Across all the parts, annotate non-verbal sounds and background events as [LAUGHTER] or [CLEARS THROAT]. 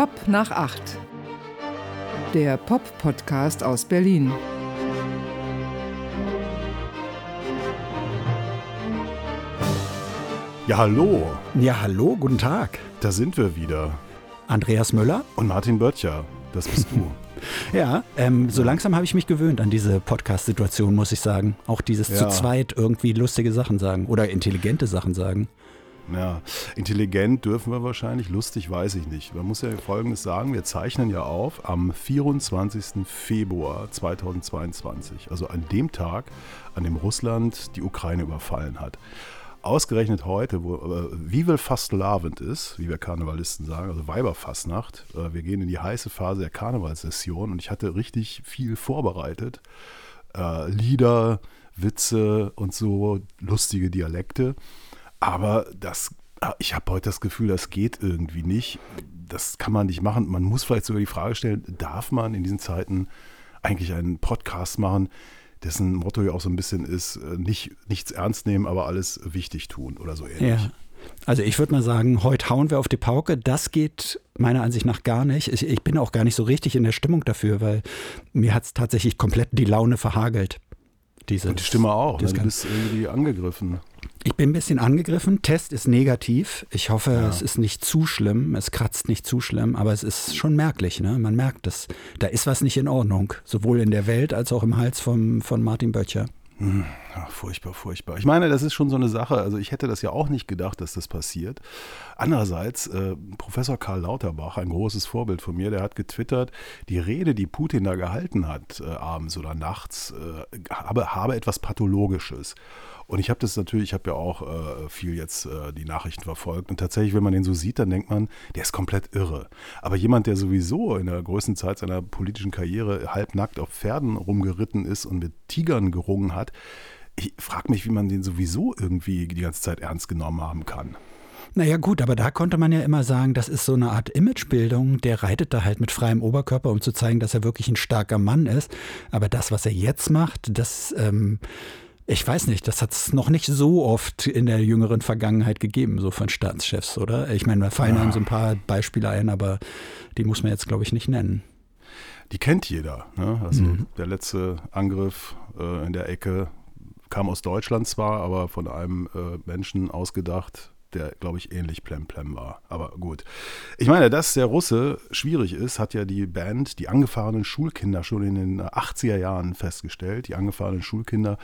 Pop nach acht. Der Pop-Podcast aus Berlin. Ja, hallo. Ja, hallo, guten Tag. Da sind wir wieder. Andreas Müller. Und Martin Böttcher. Das bist du. [LAUGHS] ja, ähm, so langsam habe ich mich gewöhnt an diese Podcast-Situation, muss ich sagen. Auch dieses ja. zu zweit irgendwie lustige Sachen sagen oder intelligente Sachen sagen. Ja, intelligent dürfen wir wahrscheinlich, lustig weiß ich nicht. Man muss ja Folgendes sagen, wir zeichnen ja auf am 24. Februar 2022, also an dem Tag, an dem Russland die Ukraine überfallen hat. Ausgerechnet heute, wo äh, Vivel Fastlavend ist, wie wir Karnevalisten sagen, also Weiberfastnacht. Äh, wir gehen in die heiße Phase der Karnevalssession und ich hatte richtig viel vorbereitet. Äh, Lieder, Witze und so lustige Dialekte. Aber das, ah, ich habe heute das Gefühl, das geht irgendwie nicht. Das kann man nicht machen. Man muss vielleicht sogar die Frage stellen, darf man in diesen Zeiten eigentlich einen Podcast machen, dessen Motto ja auch so ein bisschen ist, äh, nicht, nichts ernst nehmen, aber alles wichtig tun oder so ähnlich. Ja. Also ich würde mal sagen, heute hauen wir auf die Pauke. Das geht meiner Ansicht nach gar nicht. Ich, ich bin auch gar nicht so richtig in der Stimmung dafür, weil mir hat es tatsächlich komplett die Laune verhagelt. Dieses, Und die Stimme auch, ne? du bist irgendwie angegriffen. Ich bin ein bisschen angegriffen. Test ist negativ. Ich hoffe, ja. es ist nicht zu schlimm. Es kratzt nicht zu schlimm, aber es ist schon merklich. Ne? Man merkt es. Da ist was nicht in Ordnung. Sowohl in der Welt als auch im Hals vom, von Martin Böttcher. Hm, ja, furchtbar, furchtbar. Ich meine, das ist schon so eine Sache. Also ich hätte das ja auch nicht gedacht, dass das passiert. Andererseits, äh, Professor Karl Lauterbach, ein großes Vorbild von mir, der hat getwittert, die Rede, die Putin da gehalten hat, äh, abends oder nachts, äh, habe, habe etwas Pathologisches. Und ich habe das natürlich, ich habe ja auch äh, viel jetzt äh, die Nachrichten verfolgt. Und tatsächlich, wenn man den so sieht, dann denkt man, der ist komplett irre. Aber jemand, der sowieso in der größten Zeit seiner politischen Karriere halbnackt auf Pferden rumgeritten ist und mit Tigern gerungen hat, ich frage mich, wie man den sowieso irgendwie die ganze Zeit ernst genommen haben kann. Naja gut, aber da konnte man ja immer sagen, das ist so eine Art Imagebildung. Der reitet da halt mit freiem Oberkörper, um zu zeigen, dass er wirklich ein starker Mann ist. Aber das, was er jetzt macht, das ähm, ich weiß nicht, das hat es noch nicht so oft in der jüngeren Vergangenheit gegeben, so von Staatschefs, oder? Ich meine, da fallen ja. einem so ein paar Beispiele ein, aber die muss man jetzt, glaube ich, nicht nennen. Die kennt jeder. Ne? Also mhm. der letzte Angriff äh, in der Ecke kam aus Deutschland zwar, aber von einem äh, Menschen ausgedacht, der, glaube ich, ähnlich plemplem war. Aber gut. Ich meine, dass der Russe schwierig ist, hat ja die Band, die angefahrenen Schulkinder schon in den 80er Jahren festgestellt. Die angefahrenen Schulkinder,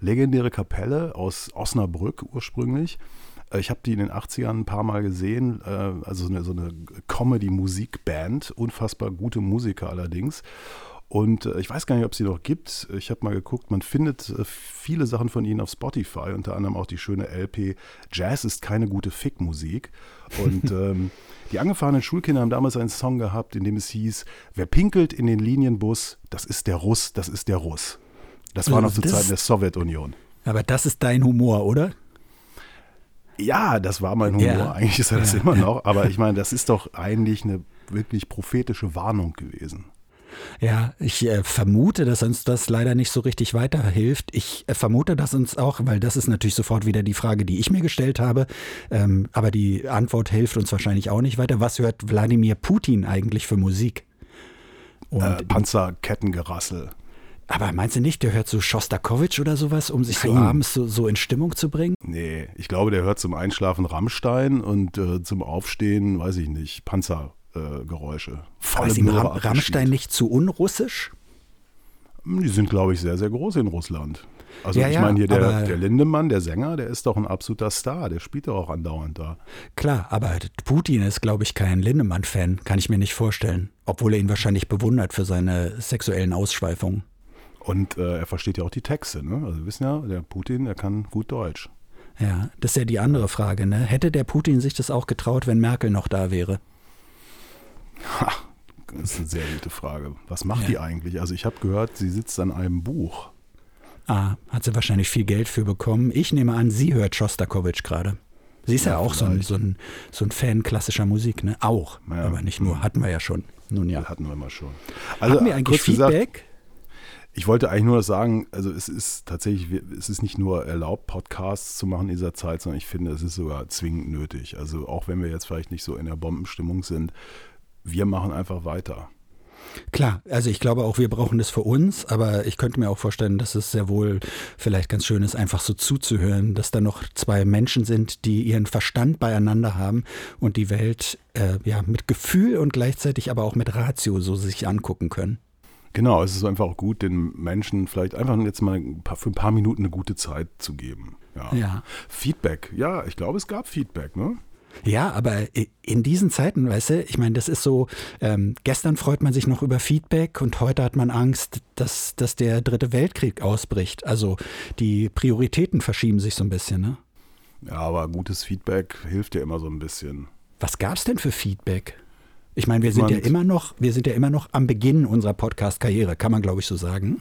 legendäre Kapelle aus Osnabrück ursprünglich. Äh, ich habe die in den 80ern ein paar Mal gesehen, äh, also so eine, so eine Comedy-Musikband, unfassbar gute Musiker allerdings. Und äh, ich weiß gar nicht, ob es sie noch gibt. Ich habe mal geguckt, man findet äh, viele Sachen von ihnen auf Spotify, unter anderem auch die schöne LP Jazz ist keine gute Fickmusik. Und [LAUGHS] ähm, die angefahrenen Schulkinder haben damals einen Song gehabt, in dem es hieß, wer pinkelt in den Linienbus, das ist der Russ, das ist der Russ. Das war noch zu Zeiten der Sowjetunion. Aber das ist dein Humor, oder? Ja, das war mein Humor. Ja. Eigentlich ist er das ja. immer noch. Aber ich meine, das ist doch eigentlich eine wirklich prophetische Warnung gewesen. Ja, ich äh, vermute, dass uns das leider nicht so richtig weiterhilft. Ich äh, vermute, dass uns auch, weil das ist natürlich sofort wieder die Frage, die ich mir gestellt habe, ähm, aber die Antwort hilft uns wahrscheinlich auch nicht weiter. Was hört Wladimir Putin eigentlich für Musik? Und äh, Panzerkettengerassel. Aber meinst du nicht, der hört so Schostakowitsch oder sowas, um sich Nein. so abends so, so, in Stimmung zu bringen? Nee, ich glaube, der hört zum Einschlafen Rammstein und äh, zum Aufstehen, weiß ich nicht, Panzer. Äh, Geräusche. Volle ist Ram Rammstein nicht zu unrussisch? Die sind, glaube ich, sehr, sehr groß in Russland. Also ja, ich meine hier der, der Lindemann, der Sänger, der ist doch ein absoluter Star, der spielt doch auch andauernd da. Klar, aber Putin ist, glaube ich, kein Lindemann-Fan, kann ich mir nicht vorstellen. Obwohl er ihn wahrscheinlich bewundert für seine sexuellen Ausschweifungen. Und äh, er versteht ja auch die Texte, ne? Also wir wissen ja, der Putin, der kann gut Deutsch. Ja, das ist ja die andere Frage, ne? Hätte der Putin sich das auch getraut, wenn Merkel noch da wäre? Ha, das ist eine sehr gute Frage. Was macht ja. die eigentlich? Also ich habe gehört, sie sitzt an einem Buch. Ah, hat sie wahrscheinlich viel Geld für bekommen. Ich nehme an, sie hört Schostakowitsch gerade. Sie ist ja, ja auch so ein, so, ein, so ein Fan klassischer Musik, ne? Auch, ja. aber nicht nur. Hatten wir ja schon. Nun ja. Hatten wir mal schon. Also, Hatten wir eigentlich Feedback? Gesagt, ich wollte eigentlich nur sagen, also es ist tatsächlich, es ist nicht nur erlaubt, Podcasts zu machen in dieser Zeit, sondern ich finde, es ist sogar zwingend nötig. Also auch wenn wir jetzt vielleicht nicht so in der Bombenstimmung sind, wir machen einfach weiter. Klar, also ich glaube auch, wir brauchen das für uns, aber ich könnte mir auch vorstellen, dass es sehr wohl vielleicht ganz schön ist, einfach so zuzuhören, dass da noch zwei Menschen sind, die ihren Verstand beieinander haben und die Welt äh, ja mit Gefühl und gleichzeitig aber auch mit Ratio so sich angucken können. Genau, es ist einfach auch gut, den Menschen vielleicht einfach jetzt mal ein paar, für ein paar Minuten eine gute Zeit zu geben. Ja. Ja. Feedback, ja, ich glaube, es gab Feedback, ne? Ja, aber in diesen Zeiten, weißt du, ich meine, das ist so, ähm, gestern freut man sich noch über Feedback und heute hat man Angst, dass, dass der dritte Weltkrieg ausbricht. Also die Prioritäten verschieben sich so ein bisschen, ne? Ja, aber gutes Feedback hilft ja immer so ein bisschen. Was gab's denn für Feedback? Ich meine, wir sind ja immer noch, wir sind ja immer noch am Beginn unserer Podcast-Karriere, kann man glaube ich so sagen.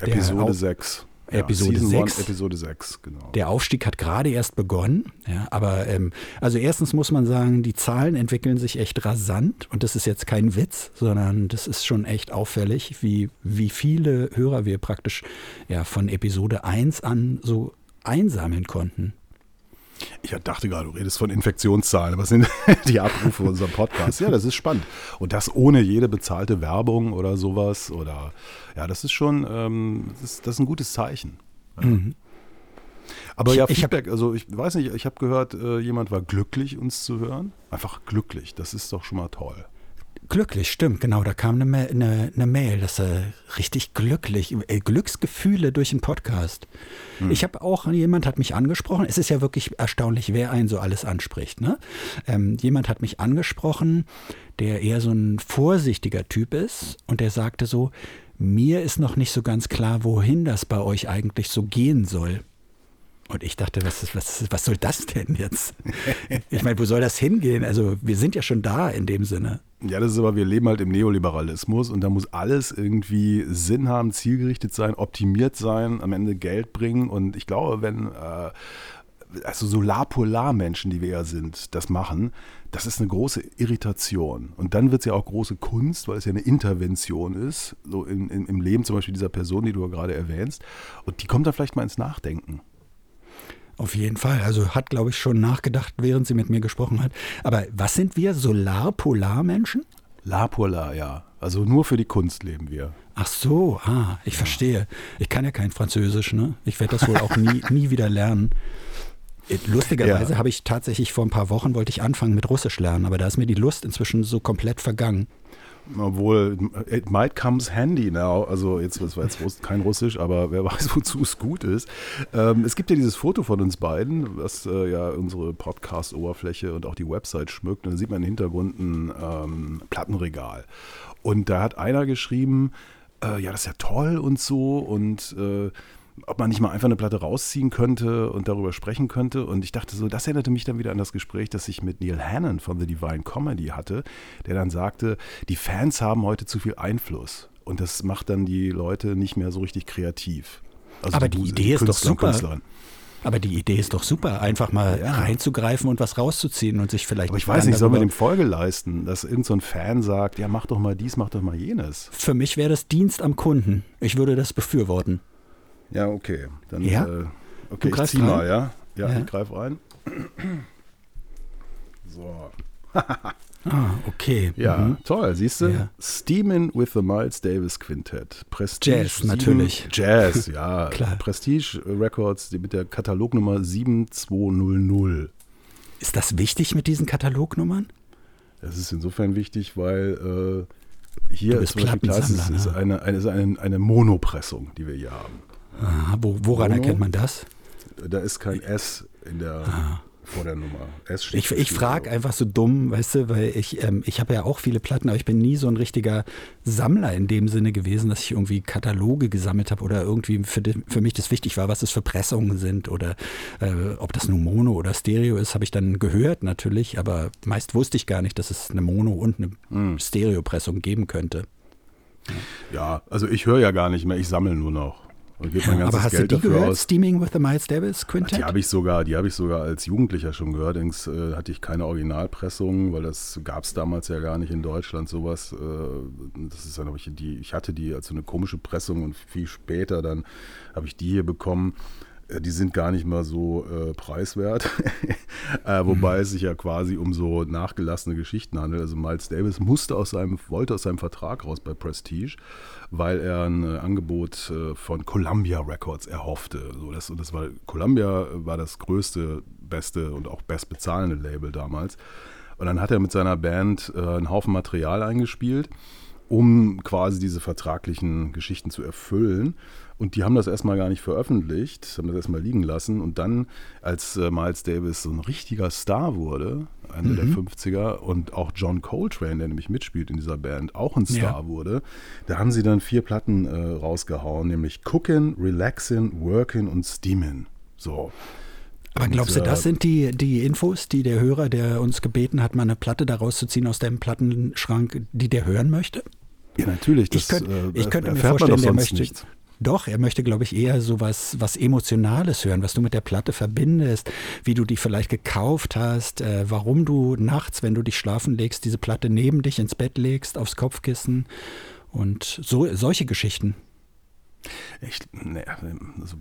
Episode Au- 6. Episode Season one, 6. Episode 6, genau. Der Aufstieg hat gerade erst begonnen. Ja, aber ähm, also erstens muss man sagen, die Zahlen entwickeln sich echt rasant und das ist jetzt kein Witz, sondern das ist schon echt auffällig, wie, wie viele Hörer wir praktisch ja, von Episode 1 an so einsammeln konnten. Ich dachte gerade, du redest von Infektionszahlen. Was sind [LAUGHS] die Abrufe unserer Podcast? Ja, das ist spannend. Und das ohne jede bezahlte Werbung oder sowas. Oder ja, das ist schon, ähm, das, ist, das ist ein gutes Zeichen. Aber Ich- ja, ich hab- Feedback, also ich weiß nicht, ich habe gehört, äh, jemand war glücklich, uns zu hören. Einfach glücklich, das ist doch schon mal toll. Glücklich, stimmt, genau. Da kam eine, eine, eine Mail, dass er richtig glücklich, äh, Glücksgefühle durch den Podcast. Ich habe auch, jemand hat mich angesprochen, es ist ja wirklich erstaunlich, wer einen so alles anspricht. Ne? Ähm, jemand hat mich angesprochen, der eher so ein vorsichtiger Typ ist und der sagte so, mir ist noch nicht so ganz klar, wohin das bei euch eigentlich so gehen soll. Und ich dachte, was, ist- was, was soll das denn jetzt? Ich meine, wo soll das hingehen? Also wir sind ja schon da in dem Sinne. Ja, das ist aber, wir leben halt im Neoliberalismus und da muss alles irgendwie Sinn haben, zielgerichtet sein, optimiert sein, am Ende Geld bringen. Und ich glaube, wenn äh, also Solar-Polar-Menschen, die wir ja sind, das machen, das ist eine große Irritation. Und dann wird es ja auch große Kunst, weil es ja eine Intervention ist, so in, in, im Leben zum Beispiel dieser Person, die du ja gerade erwähnst. Und die kommt dann vielleicht mal ins Nachdenken. Auf jeden Fall. Also hat, glaube ich, schon nachgedacht, während sie mit mir gesprochen hat. Aber was sind wir? Solar-Polar-Menschen? La Polar, ja. Also nur für die Kunst leben wir. Ach so, ah, ich verstehe. Ich kann ja kein Französisch, ne? Ich werde das wohl auch nie, [LAUGHS] nie wieder lernen. Äh, Lustigerweise Ja. habe ich tatsächlich vor ein paar Wochen wollte ich anfangen mit Russisch lernen, aber da ist mir die Lust inzwischen so komplett vergangen. Obwohl, it might comes handy now. Also jetzt, das war jetzt Russ- kein Russisch, aber wer weiß, [LAUGHS] wozu es gut ist. Ähm, es gibt ja dieses Foto von uns beiden, was äh, ja unsere Podcast-Oberfläche und auch die Website schmückt. Und da sieht man im Hintergrund ein ähm, Plattenregal. Und da hat einer geschrieben, äh, ja, das ist ja toll und so und äh, ob man nicht mal einfach eine Platte rausziehen könnte und darüber sprechen könnte. Und ich dachte so, das erinnerte mich dann wieder an das Gespräch, das ich mit Neil Hannon von The Divine Comedy hatte, der dann sagte, die Fans haben heute zu viel Einfluss. Und das macht dann die Leute nicht mehr so richtig kreativ. Also Aber die Mus- Idee ist doch Künstler super. Künstlerinnen. Aber die Idee ist doch super, einfach mal Ja. reinzugreifen und was rauszuziehen und sich vielleicht. Aber ich weiß nicht, soll man dem Folge leisten, dass irgendein so ein Fan sagt, ja, mach doch mal dies, mach doch mal jenes. Für mich wäre das Dienst am Kunden. Ich würde das befürworten. Ja, okay. Dann, Ja? äh, okay, ich zieh mal, rein? ja? Ja, Ja. ich greife rein. So. [LAUGHS] Ah, okay. Ja, Mhm. toll, siehst du? Ja. Steamin' with the Miles Davis Quintet. Prestige Jazz, sieben- natürlich. Jazz, [LAUGHS] ja. Klar. Prestige Records die mit der Katalognummer 7200. Ist das wichtig mit diesen Katalognummern? Das ist insofern wichtig, weil äh, hier ist klar, es ist, ne? eine, eine, ist eine, eine Monopressung, die wir hier haben. Aha, wo, woran Mono? erkennt man das? Da ist kein S in der, vor der Nummer. S steht Ich, ich frage einfach so dumm, weißt du, weil ich, ähm, ich habe ja auch viele Platten, aber ich bin nie so ein richtiger Sammler in dem Sinne gewesen, dass ich irgendwie Kataloge gesammelt habe oder irgendwie für, die, für mich das wichtig war, was es für Pressungen sind oder äh, ob das nun Mono oder Stereo ist, habe ich dann gehört natürlich, aber meist wusste ich gar nicht, dass es eine Mono- und eine Hm. Stereopressung geben könnte. Ja, also ich höre ja gar nicht mehr, ich sammle nur noch. Und gebe mein ganzes aber hast Geld du die dafür gehört? aus. Steaming with the Miles Davis Quintet? Die habe ich sogar, die habe ich sogar als Jugendlicher schon gehört. Allerdings äh, hatte ich keine Originalpressung, weil das gab es damals ja gar nicht in Deutschland sowas. Äh, das ist dann ich die, ich hatte die als so eine komische Pressung und viel später dann habe ich die hier bekommen. Die sind gar nicht mal so äh, preiswert. [LAUGHS] äh, wobei mhm. es sich ja quasi um so nachgelassene Geschichten handelt. Also Miles Davis musste aus seinem, wollte aus seinem Vertrag raus bei Prestige, weil er ein äh, Angebot äh, von Columbia Records erhoffte. So, das, das war, Columbia war das größte, beste und auch bestbezahlende Label damals. Und dann hat er mit seiner Band äh, einen Haufen Material eingespielt, um quasi diese vertraglichen Geschichten zu erfüllen. Und die haben das erstmal gar nicht veröffentlicht, haben das erstmal liegen lassen. Und dann, als äh, Miles Davis so ein richtiger Star wurde, Ende mhm. der 50er, und auch John Coltrane, der nämlich mitspielt in dieser Band, auch ein Star ja. wurde, da haben sie dann vier Platten äh, rausgehauen, nämlich Cookin', Relaxin', Workin' und Steamin'. So. Aber glaubst du, das sind die, die Infos, die der Hörer, der uns gebeten hat, mal eine Platte daraus zu ziehen aus dem Plattenschrank, die der hören möchte? Ja, natürlich. Das, ich, könnt, äh, ich könnte mir vorstellen, der möchte, nichts. Doch, er möchte, glaube ich, eher so was, was Emotionales hören, was du mit der Platte verbindest, wie du die vielleicht gekauft hast, äh, warum du nachts, wenn du dich schlafen legst, diese Platte neben dich ins Bett legst, aufs Kopfkissen und so, solche Geschichten. Ich, ne, also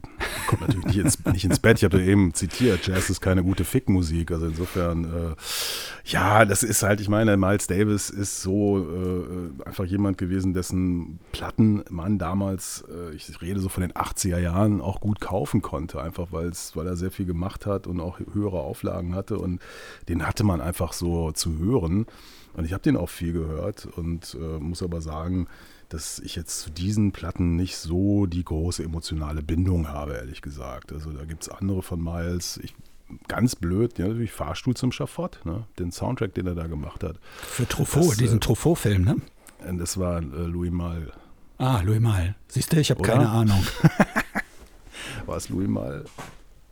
kommt natürlich nicht ins, nicht ins Bett. Ich habe eben zitiert, Jazz ist keine gute Fickmusik. Also insofern, äh, ja, das ist halt, ich meine, Miles Davis ist so äh, einfach jemand gewesen, dessen Platten man damals, äh, ich rede so von den 80er Jahren, auch gut kaufen konnte. Einfach weil er sehr viel gemacht hat und auch höhere Auflagen hatte. Und den hatte man einfach so zu hören. Und ich habe den auch viel gehört und äh, muss aber sagen, dass ich jetzt zu diesen Platten nicht so die große emotionale Bindung habe, ehrlich gesagt. Also da gibt es andere von Miles. Ich, ganz blöd, ja, natürlich Fahrstuhl zum Schafott, ne? den Soundtrack, den er da gemacht hat. Für Truffaut, das, diesen äh, Truffaut-Film, ne? Das war äh, Louis Mal. Ah, Louis Mal. Siehst du, ich habe keine Ahnung. [LAUGHS] war es Louis Mal?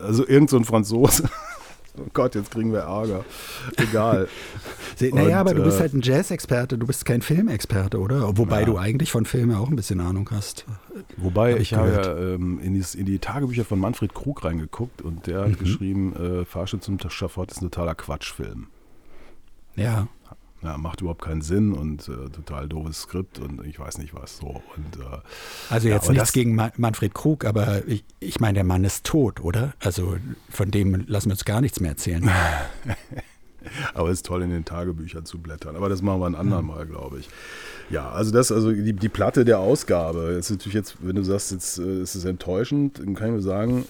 Also irgend so ein Franzose. Oh Gott, jetzt kriegen wir Ärger. Egal. [LAUGHS] naja, aber du bist äh, halt ein Jazz-Experte, du bist kein Filmexperte, oder? Wobei ja. du eigentlich von Filmen auch ein bisschen Ahnung hast. Wobei, hab ich, ich habe ja ähm, in, die, in, die, Tagebücher von Manfred Krug reingeguckt und der mhm. hat geschrieben, äh, Fahrstuhl zum Schafott ist ein totaler Quatschfilm. Ja ja, macht überhaupt keinen Sinn und äh, total doofes Skript und ich weiß nicht was so. Und, äh, also jetzt ja, nichts gegen Manfred Krug, aber ich, ich meine, der Mann ist tot, oder? Also von dem lassen wir uns gar nichts mehr erzählen. [LAUGHS] aber es ist toll, in den Tagebüchern zu blättern. Aber das machen wir ein andermal, glaube ich. Ja, also das, also die, die Platte der Ausgabe. Jetzt natürlich jetzt, wenn du sagst, jetzt äh, ist es enttäuschend, dann kann ich nur sagen,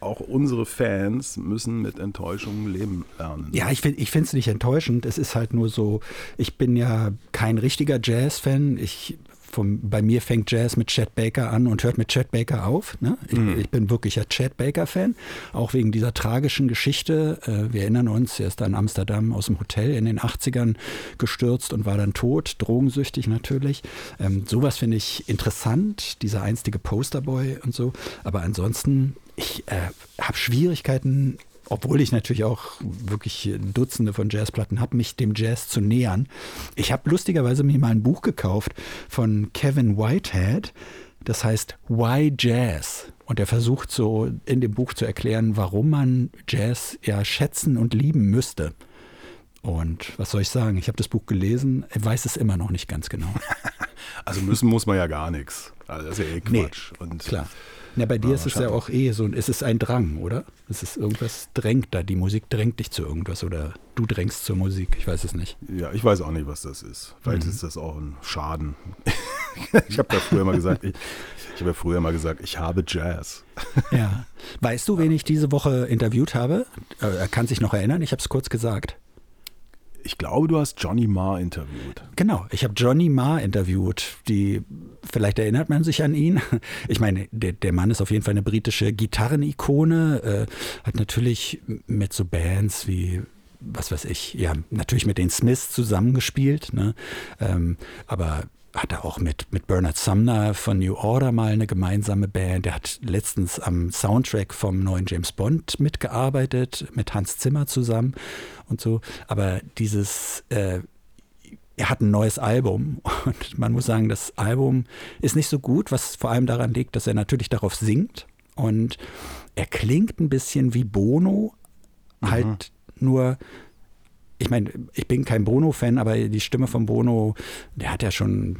auch unsere Fans müssen mit Enttäuschungen leben lernen. Ja, ich, finde es nicht enttäuschend. Es ist halt nur so, ich bin ja kein richtiger Jazz-Fan. Ich vom, bei mir fängt Jazz mit Chad Baker an und hört mit Chad Baker auf. Ne? Ich, mhm. ich, bin wirklicher Chad Baker-Fan, auch wegen dieser tragischen Geschichte. Äh, wir erinnern uns, er ist da in Amsterdam aus dem Hotel in den 80ern gestürzt und war dann tot, drogensüchtig natürlich. Ähm, sowas finde ich interessant, dieser einstige Posterboy und so. Aber ansonsten ich äh, habe Schwierigkeiten, obwohl ich natürlich auch wirklich Dutzende von Jazzplatten habe, mich dem Jazz zu nähern. Ich habe lustigerweise mir mal ein Buch gekauft von Kevin Whitehead, das heißt Why Jazz? Und er versucht so in dem Buch zu erklären, warum man Jazz ja schätzen und lieben müsste. Und was soll ich sagen? Ich habe das Buch gelesen, weiß es immer noch nicht ganz genau. [LAUGHS] Also müssen muss man ja gar nichts. Also das ist ja eh Quatsch. Nee, und klar. Na, bei dir ja, ist es ja auch eh so, es ist ein Drang, oder? Es ist irgendwas drängt da, die Musik drängt dich zu irgendwas oder du drängst zur Musik, ich weiß es nicht. Ja, ich weiß auch nicht, was das ist. Vielleicht mhm. ist das auch ein Schaden. [LAUGHS] ich habe ja früher mal gesagt, ich, ich habe ja früher mal gesagt, ich habe Jazz. ja. Weißt du, wen ich diese Woche interviewt habe? Äh, er kann sich noch erinnern, ich habe es kurz gesagt ich glaube, du hast Johnny Marr interviewt. Genau, ich habe Johnny Marr interviewt. Die, vielleicht erinnert man sich an ihn. Ich meine, der, der Mann ist auf jeden Fall eine britische Gitarrenikone, äh, hat natürlich mit so Bands wie was weiß ich, ja, natürlich mit den Smiths zusammengespielt, ne? Ähm, aber hat er auch mit, mit Bernard Sumner von New Order mal eine gemeinsame Band. Er hat letztens am Soundtrack vom neuen James Bond mitgearbeitet, mit Hans Zimmer zusammen und so. Aber dieses, äh, er hat ein neues Album [LAUGHS] und man muss sagen, das Album ist nicht so gut, was vor allem daran liegt, dass er natürlich darauf singt und er klingt ein bisschen wie Bono, mhm. halt nur ich meine, ich bin kein Bono-Fan, aber die Stimme von Bono, der hat ja schon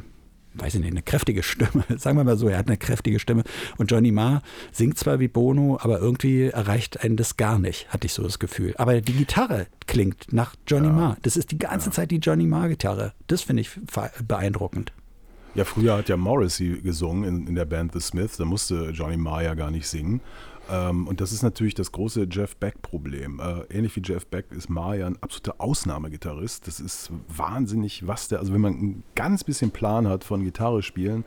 weiß ich nicht, eine kräftige Stimme. [LAUGHS] Sagen wir mal so, er hat eine kräftige Stimme. Und Johnny Marr singt zwar wie Bono, aber irgendwie erreicht einen das gar nicht, hatte ich so das Gefühl. Aber die Gitarre klingt nach Johnny ja. Marr. Das ist die ganze ja. Zeit die Johnny Marr-Gitarre. Das finde ich beeindruckend. Ja, früher hat ja Morrissey gesungen in, in der Band The Smiths. Da musste Johnny Marr ja gar nicht singen. Ähm, und das ist natürlich das große Jeff Beck-Problem. Äh, ähnlich wie Jeff Beck ist Maya ein absoluter Ausnahmegitarrist. Das ist wahnsinnig, was der, also wenn man ein ganz bisschen Plan hat von Gitarre spielen,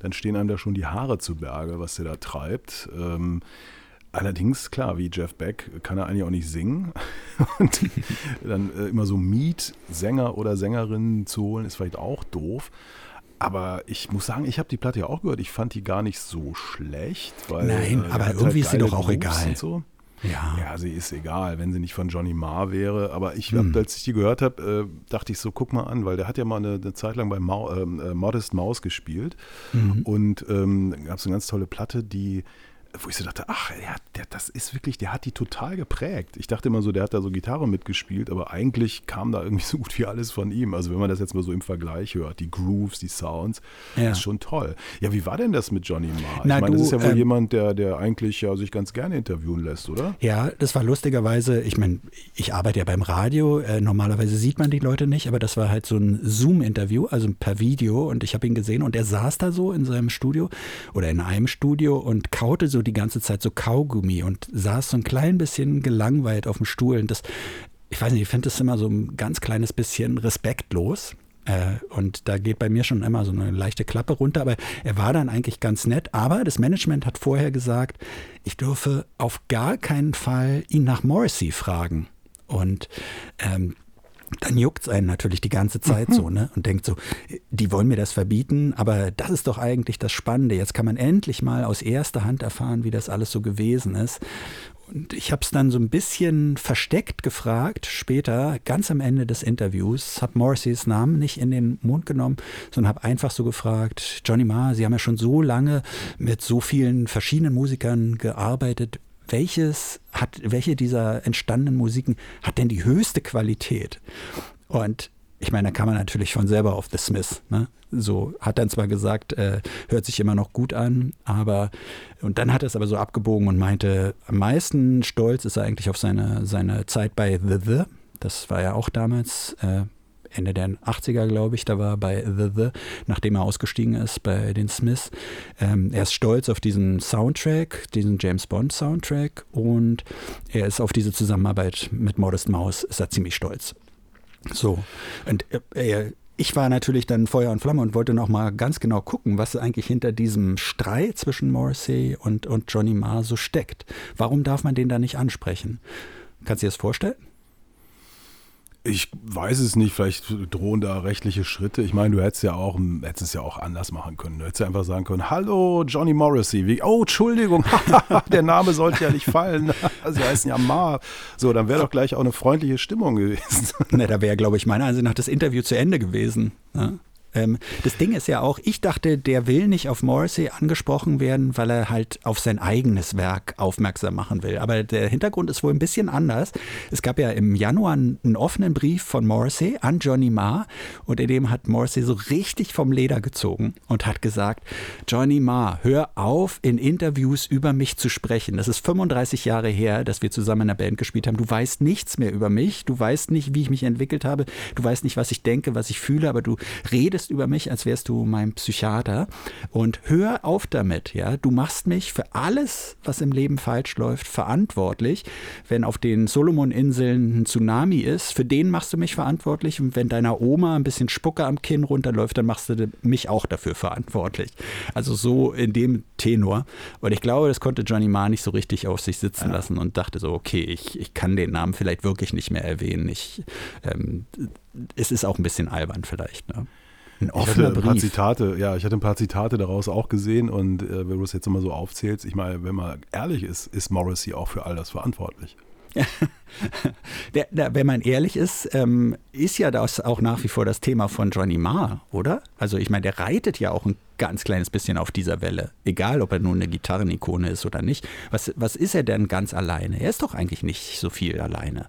dann stehen einem da schon die Haare zu Berge, was der da treibt. Ähm, Allerdings, klar, wie Jeff Beck kann er eigentlich auch nicht singen. [LAUGHS] Und dann äh, immer so Miet-Sänger oder Sängerinnen zu holen, ist vielleicht auch doof. Aber ich muss sagen, ich habe die Platte ja auch gehört. Ich fand die gar nicht so schlecht. Weil, Nein, aber irgendwie halt ist sie doch auch Grooves egal. So. Ja. ja, sie ist egal, wenn sie nicht von Johnny Marr wäre. Aber ich, hm. als ich die gehört habe, äh, dachte ich so, guck mal an, weil der hat ja mal eine, eine Zeit lang bei Mau, ähm, äh, Modest Mouse gespielt. Mhm. Und ähm, gab es eine ganz tolle Platte, die wo ich so dachte, ach, der, der, das ist wirklich, der hat die total geprägt. Ich dachte immer so, der hat da so Gitarre mitgespielt, aber eigentlich kam da irgendwie [LAUGHS] so gut wie alles von ihm. Also wenn man das jetzt mal so im Vergleich hört, die Grooves, die Sounds, ja. ist schon toll. Ja, wie war denn das mit Johnny Marr? Na, ich meine, das ist ja wohl ähm, jemand, der, der eigentlich ja sich ganz gerne interviewen lässt, oder? Ja, das war lustigerweise, ich meine, ich arbeite ja beim Radio, äh, normalerweise sieht man die Leute nicht, aber das war halt so ein Zoom-Interview, also per Video und ich habe ihn gesehen und er saß da so in seinem Studio oder in einem Studio und kaute so die ganze Zeit so Kaugummi und saß so ein klein bisschen gelangweilt auf dem Stuhl. Und das, ich weiß nicht, ich finde das immer so ein ganz kleines bisschen respektlos. Äh, und da geht bei mir schon immer so eine leichte Klappe runter. Aber er war dann eigentlich ganz nett. Aber das Management hat vorher gesagt, ich dürfe auf gar keinen Fall ihn nach Morrissey fragen. Und ähm, dann juckt es einen natürlich die ganze Zeit mhm. so, ne? Und denkt so, die wollen mir das verbieten, aber das ist doch eigentlich das Spannende. Jetzt kann man endlich mal aus erster Hand erfahren, wie das alles so gewesen ist. Und ich habe es dann so ein bisschen versteckt gefragt, später, ganz am Ende des Interviews, habe Morrisseys Namen nicht in den Mund genommen, sondern habe einfach so gefragt, Johnny Marr, Sie haben ja schon so lange mit so vielen verschiedenen Musikern gearbeitet welches hat, welche dieser entstandenen Musiken hat denn die höchste Qualität? Und ich meine, da kann man natürlich von selber auf The Smiths. Ne? So hat dann zwar gesagt, äh, hört sich immer noch gut an, aber und dann hat er es aber so abgebogen und meinte, am meisten stolz ist er eigentlich auf seine, seine Zeit bei The The. Das war ja auch damals äh, Ende der 80er, glaube ich, da war bei The The, nachdem er ausgestiegen ist bei den Smiths. Ähm, er ist stolz auf diesen Soundtrack, diesen James Bond Soundtrack und er ist auf diese Zusammenarbeit mit Modest Mouse, ist er ziemlich stolz. So, und er, ich war natürlich dann Feuer und Flamme und wollte noch mal ganz genau gucken, was eigentlich hinter diesem Streit zwischen Morrissey und, und Johnny Marr so steckt. Warum darf man den da nicht ansprechen? Kannst du dir das vorstellen? Ich weiß es nicht, vielleicht drohen da rechtliche Schritte. Ich meine, du hättest ja auch, hättest es ja auch anders machen können. Du hättest ja einfach sagen können, hallo Johnny Morrissey. Wie, oh, Entschuldigung, [LAUGHS] der Name sollte ja nicht fallen. [LAUGHS] Sie heißen ja Ma. So, dann wäre doch gleich auch eine freundliche Stimmung gewesen. [LAUGHS] ne, da wäre, glaube ich, meiner Ansicht nach das Interview zu Ende gewesen. Ne? Ähm, das Ding ist ja auch, ich dachte, der will nicht auf Morrissey angesprochen werden, weil er halt auf sein eigenes Werk aufmerksam machen will. Aber der Hintergrund ist wohl ein bisschen anders. Es gab ja im Januar einen offenen Brief von Morrissey an Johnny Marr und in dem hat Morrissey so richtig vom Leder gezogen und hat gesagt, Johnny Marr, hör auf, in Interviews über mich zu sprechen. Das ist 35 Jahre her, dass wir zusammen in der Band gespielt haben. Du weißt nichts mehr über mich. Du weißt nicht, wie ich mich entwickelt habe. Du weißt nicht, was ich denke, was ich fühle, aber du redest redest über mich, als wärst du mein Psychiater und hör auf damit, ja. Du machst mich für alles, was im Leben falsch läuft, verantwortlich. Wenn auf den Solomon-Inseln ein Tsunami ist, für den machst du mich verantwortlich und wenn deiner Oma ein bisschen Spucke am Kinn runterläuft, dann machst du mich auch dafür verantwortlich. Also so in dem Tenor. Und ich glaube, das konnte Johnny Marr nicht so richtig auf sich sitzen ja. lassen und dachte so, okay, ich, ich kann den Namen vielleicht wirklich nicht mehr erwähnen. Ich, ähm, es ist auch ein bisschen albern vielleicht. Ne? Ein offener ich hatte ein paar Zitate, ja, ich hatte ein paar Zitate daraus auch gesehen und äh, wenn du es jetzt immer so aufzählst, ich meine, wenn man ehrlich ist, ist Morrissey auch für all das verantwortlich. [LAUGHS] der, der, wenn man ehrlich ist, ähm, ist ja das auch nach wie vor das Thema von Johnny Marr, oder? Also ich meine, der reitet ja auch ein ganz kleines bisschen auf dieser Welle. Egal, ob er nun eine Gitarrenikone ist oder nicht. Was, was ist er denn ganz alleine? Er ist doch eigentlich nicht so viel alleine.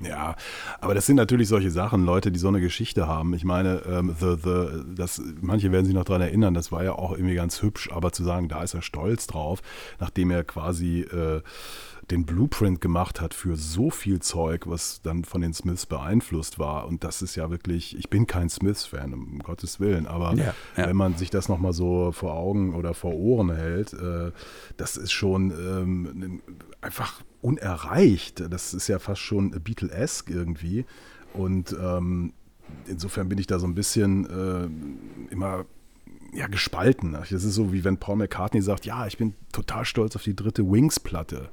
Ja, aber das sind natürlich solche Sachen, Leute, die so eine Geschichte haben. Ich meine, ähm, the, the, das, manche werden sich noch daran erinnern, das war ja auch irgendwie ganz hübsch, aber zu sagen, da ist er stolz drauf, nachdem er quasi äh, den Blueprint gemacht hat für so viel Zeug, was dann von den Smiths beeinflusst war. Und das ist ja wirklich, ich bin kein Smiths-Fan, um Gottes Willen, aber ja, ja. wenn man sich das nochmal so vor Augen oder vor Ohren hält, äh, das ist schon ähm, einfach unerreicht. Das ist ja fast schon Beatle-esque irgendwie. Und ähm, insofern bin ich da so ein bisschen äh, immer ja, gespalten. Das ist so, wie wenn Paul McCartney sagt, ja, ich bin total stolz auf die dritte Wings-Platte.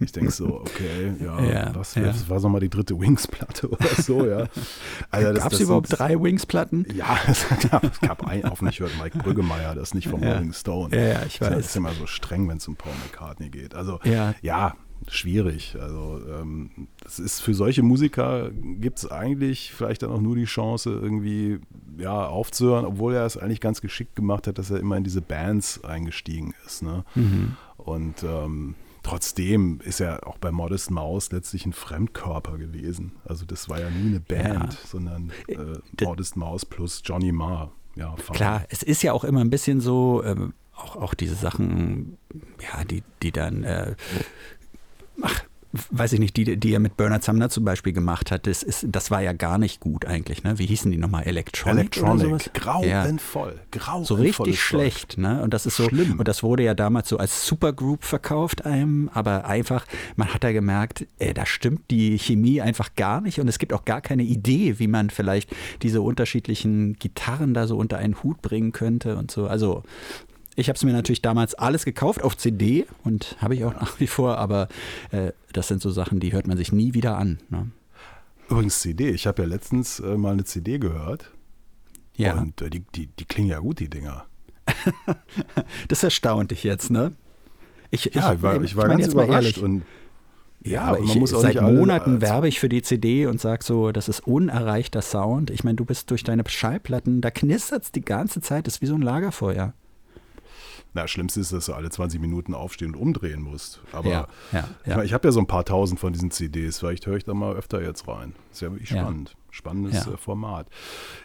ich denke so, okay, ja, [LAUGHS] ja was, ja. was war so mal die dritte Wings-Platte oder so, ja. [LAUGHS] Also gab es überhaupt sind, drei Wings-Platten? Ja, es gab, es gab ein, hoffentlich hört Mike Brüggemeier das nicht vom ja. Rolling Stone. Ja, ja ich weiß. Das ist immer so streng, wenn es um Paul McCartney geht. Also, ja, ja schwierig. Also ähm, das ist für solche Musiker gibt es eigentlich vielleicht dann auch nur die Chance, irgendwie ja, aufzuhören, obwohl er es eigentlich ganz geschickt gemacht hat, dass er immer in diese Bands eingestiegen ist. Ne? Mhm. Und ähm, trotzdem ist er auch bei Modest Mouse letztlich ein Fremdkörper gewesen. Also das war ja nie eine Band, ja. sondern äh, Modest Mouse plus Johnny Marr. Ja, Klar, es ist ja auch immer ein bisschen so, ähm, auch, auch diese Sachen, ja, die, die dann äh, ach, weiß ich nicht, die, die er mit Bernard Sumner zum Beispiel gemacht hat, das, ist, das war ja gar nicht gut eigentlich. Ne? Wie hießen die nochmal? Electronic? Electronic, grauenvoll, ja. grauenvoll. So richtig schlecht. Ne? Und das ist so, Schlimm. und das wurde ja damals so als Supergroup verkauft einem, aber einfach, man hat da gemerkt, ey, da stimmt die Chemie einfach gar nicht und es gibt auch gar keine Idee, wie man vielleicht diese unterschiedlichen Gitarren da so unter einen Hut bringen könnte und so. Also ich habe es mir natürlich damals alles gekauft auf CD und habe ich auch [LAUGHS] nach wie vor, aber äh, das sind so Sachen, die hört man sich nie wieder an. Ne? Übrigens CD, ich habe ja letztens äh, mal eine CD gehört. Ja. Und äh, die, die, die klingen ja gut, die Dinger. [LAUGHS] das erstaunt dich jetzt, ne? Ich, ja, ich war, ich war ich ganz überrascht und ja, aber ich, seit Monaten werbe ich für die CD und sage so, das ist unerreichter Sound. Ich meine, du bist durch deine Schallplatten, da knistert es die ganze Zeit, das ist wie so ein Lagerfeuer. Na, schlimmste ist, dass du alle 20 Minuten aufstehen und umdrehen musst. Aber ja, ja, ja. ich, ich habe ja so ein paar tausend von diesen CDs. Vielleicht höre ich da mal öfter jetzt rein. Ist ja wirklich spannend. Spannendes äh, Format.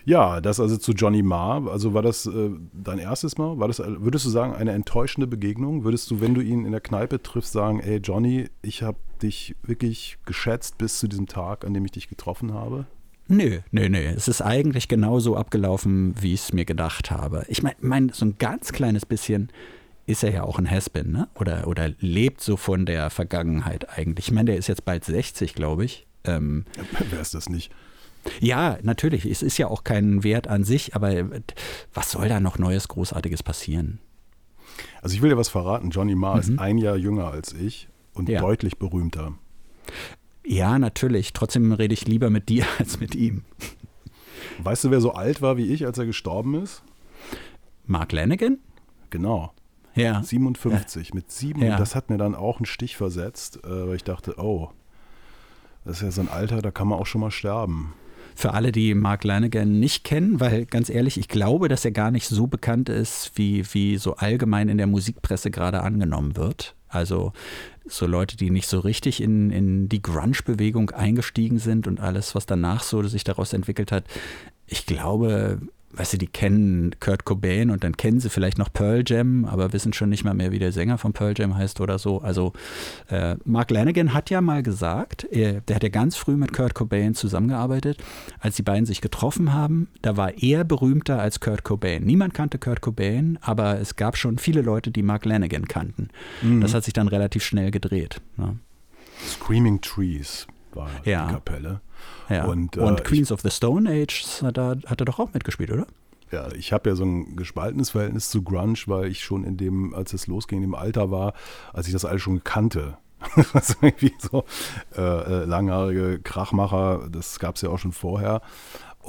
Ja, das also zu Johnny Marr. Also war das äh, dein erstes Mal? War das, würdest du sagen, eine enttäuschende Begegnung? Würdest du, wenn du ihn in der Kneipe triffst, sagen, ey Johnny, ich habe dich wirklich geschätzt bis zu diesem Tag, an dem ich dich getroffen habe? Nö, nö, nö. Es ist eigentlich genauso abgelaufen, wie ich es mir gedacht habe. Ich meine, mein, so ein ganz kleines bisschen ist er ja auch ein Haspin, ne? Oder, oder lebt so von der Vergangenheit eigentlich. Ich meine, der ist jetzt bald 60, glaube ich. Ähm, [LAUGHS] Wer ist das nicht? Ja, natürlich. Es ist ja auch kein Wert an sich, aber was soll da noch Neues, Großartiges passieren? Also ich will dir was verraten. Johnny Marr mhm. ist ein Jahr jünger als ich und ja. deutlich berühmter. Ja, natürlich. Trotzdem rede ich lieber mit dir [LAUGHS] als mit ihm. Weißt du, wer so alt war wie ich, als er gestorben ist? Mark Lanigan? Genau. Ja. 57. Ja. Mit sieben, ja. das hat mir dann auch einen Stich versetzt, äh, weil ich dachte, oh, das ist ja so ein Alter, da kann man auch schon mal sterben. Für alle, die Mark Lanigan nicht kennen, weil ganz ehrlich, ich glaube, dass er gar nicht so bekannt ist, wie, wie so allgemein in der Musikpresse gerade angenommen wird. Also so Leute, die nicht so richtig in, in die Grunge-Bewegung eingestiegen sind und alles, was danach so sich daraus entwickelt hat. Ich glaube, weißt du, die kennen Kurt Cobain und dann kennen sie vielleicht noch Pearl Jam, aber wissen schon nicht mal mehr, wie der Sänger von Pearl Jam heißt oder so. Also äh, Mark Lanigan hat ja mal gesagt, er, der hat ja ganz früh mit Kurt Cobain zusammengearbeitet. Als die beiden sich getroffen haben, da war er berühmter als Kurt Cobain. Niemand kannte Kurt Cobain, aber es gab schon viele Leute, die Mark Lanigan kannten. Mhm. Das hat sich dann relativ schnell gedreht. Ne? Screaming Trees war ja. die Kapelle. Ja. Und, äh, und Queens ich, of the Stone Age hat er, hat er doch auch mitgespielt, oder? Ja, ich habe ja so ein gespaltenes Verhältnis zu Grunge, weil ich schon in dem, als es losging, im Alter war, als ich das alles schon kannte. [LAUGHS] also irgendwie so äh, äh, langhaarige Krachmacher, das gab es ja auch schon vorher.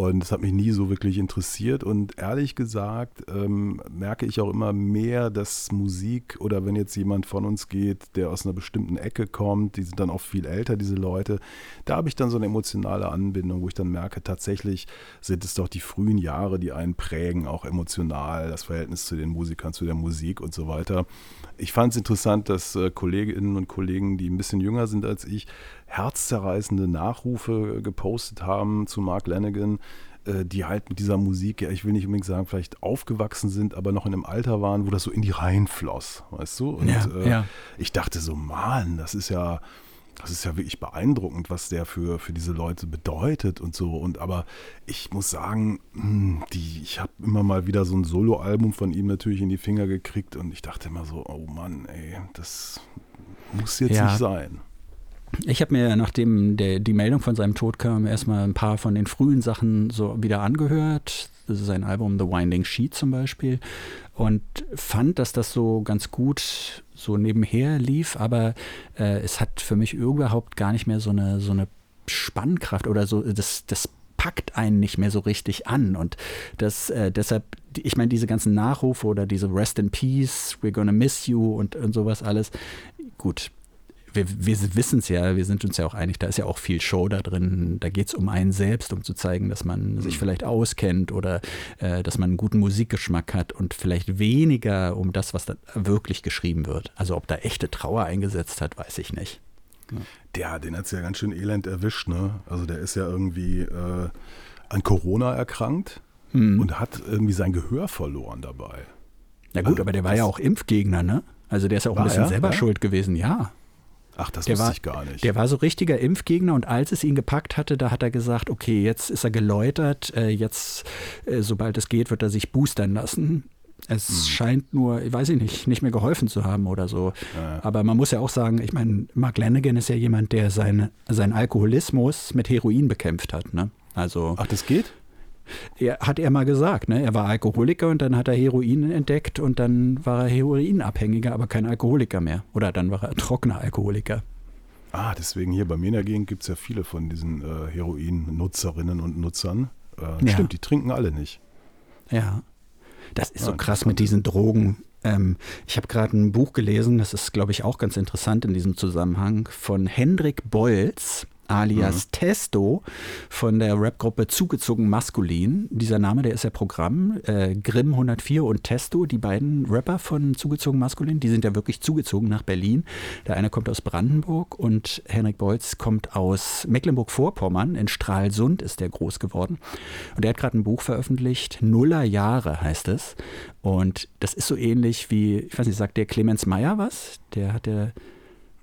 Und es hat mich nie so wirklich interessiert. Und ehrlich gesagt ähm, merke ich auch immer mehr, dass Musik oder wenn jetzt jemand von uns geht, der aus einer bestimmten Ecke kommt, die sind dann auch viel älter, diese Leute, da habe ich dann so eine emotionale Anbindung, wo ich dann merke, tatsächlich sind es doch die frühen Jahre, die einen prägen, auch emotional, das Verhältnis zu den Musikern, zu der Musik und so weiter. Ich fand es interessant, dass äh, Kolleginnen und Kollegen, die ein bisschen jünger sind als ich, herzzerreißende Nachrufe gepostet haben zu Mark Lanigan, äh, die halt mit dieser Musik, ja, ich will nicht unbedingt sagen, vielleicht aufgewachsen sind, aber noch in einem Alter waren, wo das so in die Reihen floss, weißt du? Und ja, äh, ja. ich dachte so, Mann, das ist ja, das ist ja wirklich beeindruckend, was der für, für diese Leute bedeutet und so. Und aber ich muss sagen, hm, die, ich habe immer mal wieder so ein Soloalbum von ihm natürlich in die Finger gekriegt und ich dachte immer so, oh Mann, ey, das muss jetzt Ja. nicht sein. Ich habe mir, nachdem der, die Meldung von seinem Tod kam, erstmal ein paar von den frühen Sachen so wieder angehört. Das ist sein Album The Winding Sheet zum Beispiel. Und fand, dass das so ganz gut so nebenher lief, aber äh, es hat für mich überhaupt gar nicht mehr so eine, so eine Spannkraft oder so, das, das packt einen nicht mehr so richtig an. Und das äh, deshalb, ich meine, diese ganzen Nachrufe oder diese Rest in Peace, We're gonna miss you und, und sowas alles, gut, wir, wir wissen es ja, wir sind uns ja auch einig, da ist ja auch viel Show da drin. Da geht es um einen selbst, um zu zeigen, dass man sich vielleicht auskennt oder äh, dass man einen guten Musikgeschmack hat und vielleicht weniger um das, was da wirklich geschrieben wird. Also ob da echte Trauer eingesetzt hat, weiß ich nicht. Der, den hat es ja ganz schön elend erwischt, ne? Also der ist ja irgendwie äh, an Corona erkrankt und hat irgendwie sein Gehör verloren dabei. Na gut, Also, aber der war ja auch Impfgegner, ne? Also der ist ja auch ein bisschen er? selber Ja? schuld gewesen, ja. Ach, das Der wusste war, ich gar nicht. der war so richtiger Impfgegner und als es ihn gepackt hatte, da hat er gesagt, okay, jetzt ist er geläutert, äh, jetzt, äh, sobald es geht, wird er sich boostern lassen. Es Hm. scheint nur, ich weiß ich nicht, nicht mehr geholfen zu haben oder so. Ja. Aber man muss ja auch sagen, ich meine, Mark Lanigan ist ja jemand, der seine, seinen Alkoholismus mit Heroin bekämpft hat. Ne? Also Ach, das geht? Er, hat er mal gesagt, ne? er war Alkoholiker und dann hat er Heroin entdeckt und dann war er Heroinabhängiger, aber kein Alkoholiker mehr. Oder dann war er trockener Alkoholiker. Ah, deswegen hier bei mir in der Gegend gibt es ja viele von diesen äh, Heroin-Nutzerinnen und Nutzern. Äh, Ja. Stimmt, die trinken alle nicht. Ja. Das ist so Ja, krass mit diesen Drogen. Ähm, ich habe gerade ein Buch gelesen, das ist, glaube ich, auch ganz interessant in diesem Zusammenhang, von Hendrik Bolz, alias Mhm. Testo, von der Rapgruppe Zugezogen Maskulin. Dieser Name, der ist ja Programm. Äh, Grimm 104 und Testo, die beiden Rapper von Zugezogen Maskulin, die sind ja wirklich zugezogen nach Berlin. Der eine kommt aus Brandenburg und Henrik Bolz kommt aus Mecklenburg-Vorpommern. In Stralsund ist der groß geworden. Und er hat gerade ein Buch veröffentlicht, Nuller Jahre heißt es. Und das ist so ähnlich wie, ich weiß nicht, sagt der Clemens Meyer was? Der hat ja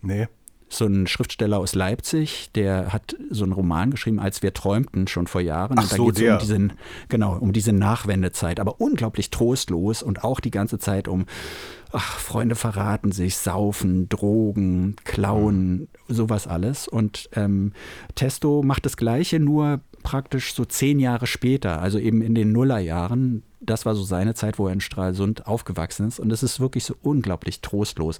Nee. So ein Schriftsteller aus Leipzig, der hat so einen Roman geschrieben, als wir träumten, schon vor Jahren. Ach und da so, geht es um diesen, genau, um diese Nachwendezeit, aber unglaublich trostlos und auch die ganze Zeit um, ach, Freunde verraten sich, saufen, Drogen, klauen, sowas alles. Und ähm, Testo macht das Gleiche, nur praktisch so zehn Jahre später, also eben in den Nullerjahren. Das war so seine Zeit, wo er in Stralsund aufgewachsen ist. Und es ist wirklich so unglaublich trostlos,